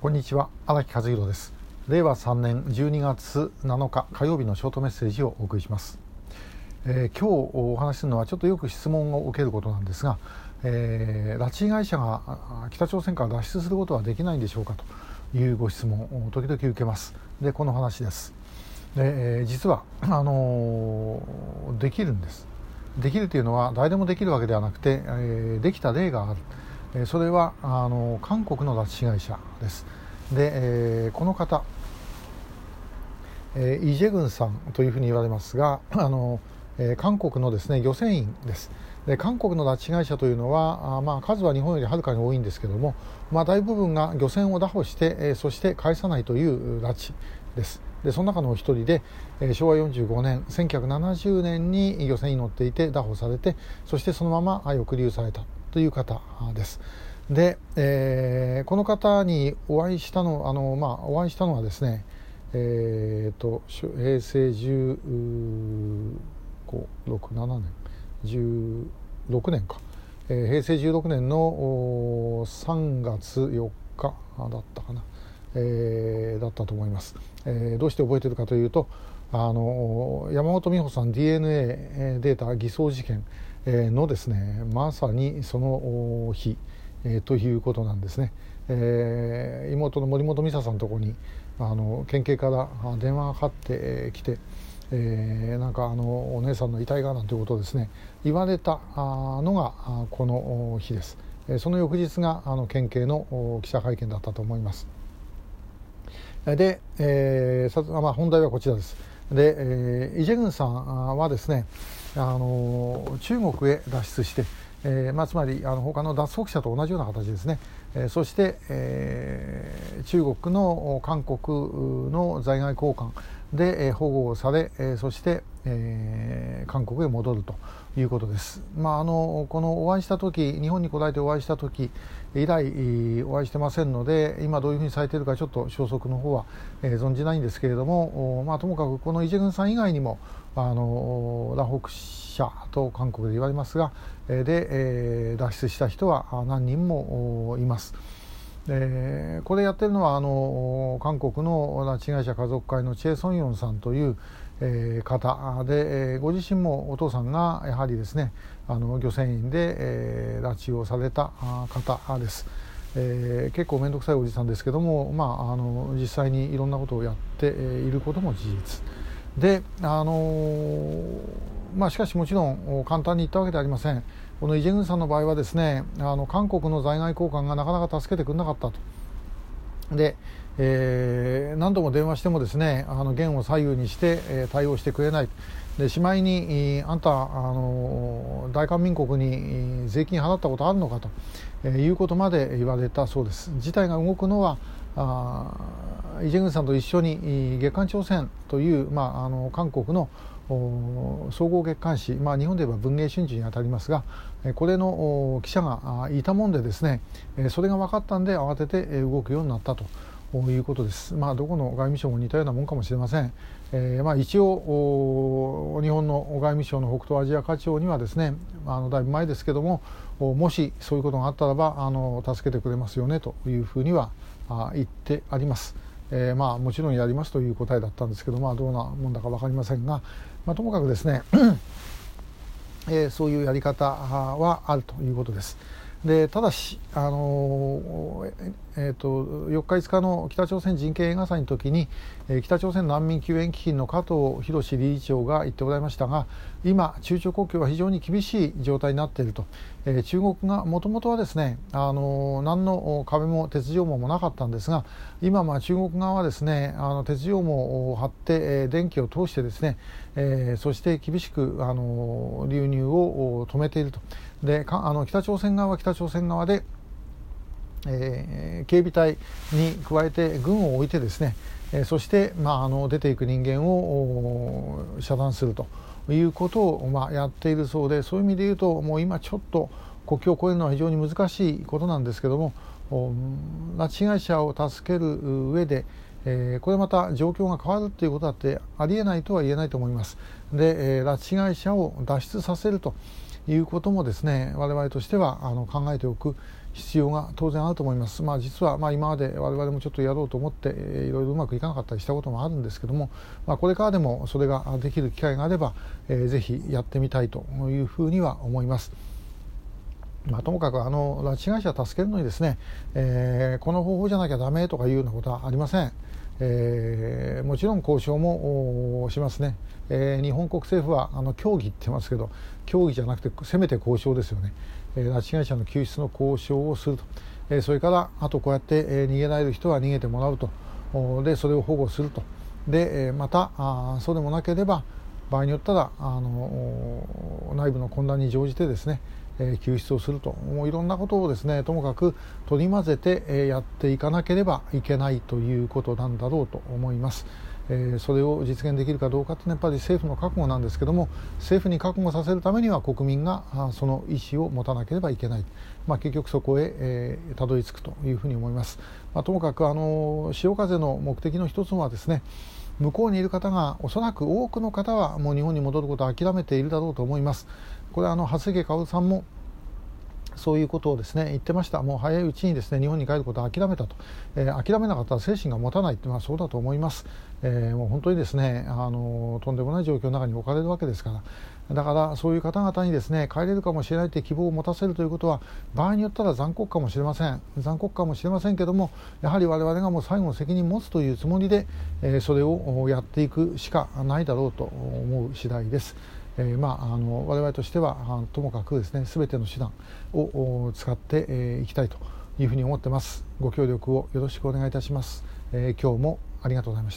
こんにちは荒木和弘です。令和3年12月7日火曜日のショートメッセージをお送りします、えー、今日お話しするのはちょっとよく質問を受けることなんですが、えー、拉致被害者が北朝鮮から脱出することはできないんでしょうかというご質問を時々受けます。でこの話です。で、えー、実はあのー、できるんです。できるというのは誰でもできるわけではなくて、えー、できた例がある。それはあの韓国の拉致被害者です。で、えー、この方、えー、イ・ジェグンさんというふうに言われますが あの、えー、韓国のですね漁船員です。で韓国の拉致被害者というのはあ、まあ、数は日本よりはるかに多いんですけども、まあ、大部分が漁船を拿捕して、えー、そして返さないという拉致です。でその中のお一人で、えー、昭和45年1970年に漁船に乗っていて拿捕されてそしてそのまま抑留された。という方です。で、えー、この方にお会いしたのあの、まあ、お会いしたのはですね、えーと、平成1567年16年か、えー、平成16年の3月4日だったかな、えー、だったと思います、えー、どうして覚えてるかというとあの山本美穂さん DNA データ偽装事件のですねまさにその日、えー、ということなんですね、えー、妹の森本美沙さんのところにあの県警から電話がかかってきて、えー、なんかあのお姉さんの遺体がなんていうことをですね言われたのがこの日です。その翌日があの県警の記者会見だったと思います。で、えーまあ、本題はこちらです。で、えー、イ・ジェグンさんはですねあの中国へ脱出して、えーまあ、つまりあの他の脱北者と同じような形ですね、えー、そして、えー、中国の韓国の在外交換で、え、保護され、え、そして、え、韓国へ戻るということです。まあ、あのこのお会いした時日本に来られてお会いした時以来お会いしてませんので今どういうふうにされているかちょっと消息の方は、え、存じないんですけれども、まあ、ともかくこのイ・ジェグンさん以外にもあの拉北者と韓国で言われますがで、え、脱出した人は何人もいます。えー、これやってるのはあの韓国の拉致被害者家族会のチェ・ソンヨンさんという、えー、方で、えー、ご自身もお父さんがやはりですねあの漁船員で、えー、拉致をされた方です。えー、結構面倒くさいおじさんですけども、まあ、あの実際にいろんなことをやっていることも事実で、あのまあ、しかしもちろん簡単に言ったわけではありませんこのイ・ジェグンさんの場合はですねあの韓国の在外交換がなかなか助けてくれなかったと。で、えー、何度も電話してもですねあの弦を左右にして、えー、対応してくれないでしまいにあんたあの大韓民国に税金払ったことあるのかと、えー、いうことまで言われたそうです。事態が動くのはあイ・ジェグンさんと一緒に月刊朝鮮という、まあ、あの韓国の総合月刊誌、まあ、日本で言えば文藝春秋にあたりますがこれの記者がいたもんでですねそれが分かったんで慌てて動くようになったということです。まあ、どこの外務省も似たようなもんかもしれません。えー、まあ、一応日本の外務省の北東アジア課長にはですねあのだいぶ前ですけどももしそういうことがあったらばあの助けてくれますよねというふうには言ってあります。えー、まあもちろんやりますという答えだったんですけど、まあ、どうなもんだか分かりませんが、まあ、ともかくですね えー、そういうやり方はあるということです。でただし、あのえーと、4日、5日の北朝鮮人権映画祭の時に、えー、北朝鮮難民救援基金の加藤博理事長が言っておられましたが今、中朝国境は非常に厳しい状態になっていると、えー、中国がもともとはですね、あの何の壁も鉄条網もなかったんですが今、まあ、中国側はですねあの鉄条網を張って、えー、電気を通してですね、えー、そして厳しく、あの流入を止めていると。でかあの北朝鮮側は北朝鮮側でえー、警備隊に加えて軍を置いてですね、えー、そして、まあ、あの出ていく人間を遮断するということを、まあ、やっているそうでそういう意味で言うともう今ちょっと国境を越えるのは非常に難しいことなんですけども拉致被害者を助ける上で、えー、これまた状況が変わるということだってありえないとは言えないと思います。で、えー、拉致被害者を脱出させるということもですね我々としてはあの考えておく必要が当然あると思います、まあ、実はまあ今まで我々もちょっとやろうと思っていろいろうまくいかなかったりしたこともあるんですけども、まあ、これからでもそれができる機会があれば、えー、ぜひやってみたいというふうには思います。まあ、ともかくあの拉致被害者を助けるのにですね、えー、この方法じゃなきゃだめとかいうようなことはありません。えー、もちろん交渉もしますね、えー、日本国政府はあの協議って言いますけど協議じゃなくてせめて交渉ですよね、えー、拉致被害者の救出の交渉をすると、え、それからあとこうやって、え、逃げられる人は逃げてもらうと。でそれを保護すると。で、え、またあそうでもなければ場合によったらあの内部の混乱に乗じてですねえ救出をすると。もういろんなことをですねともかく取り混ぜて、えやっていかなければいけないということなんだろうと思います。えそれを実現できるかどうかというのはやっぱり政府の覚悟なんですけども政府に覚悟させるためには国民がその意思を持たなければいけない、まあ、結局そこへ、え、たどり着くというふうに思います、まあ、ともかくあの潮風の目的の一つはですね向こうにいる方がおそらく多くの方はもう日本に戻ることを諦めているだろうと思います。これあの長谷家薫さんもそういうことをですね言ってました。もう早いうちにですね日本に帰ることを諦めたと、えー、諦めなかったら精神が持たないってまあそうだと思います、えー、もう本当にですねあのとんでもない状況の中に置かれるわけですから。だからそういう方々にですね帰れるかもしれないという希望を持たせるということは場合によったら残酷かもしれません。残酷かもしれませんけどもやはり我々がもう最後の責任を持つというつもりで、えー、それをやっていくしかないだろうと思う次第です。えー、まあ、あの我々としてはともかくですね全ての手段を使ってい、えー、きたいというふうに思ってます。ご協力をよろしくお願いいたします、えー、今日もありがとうございました。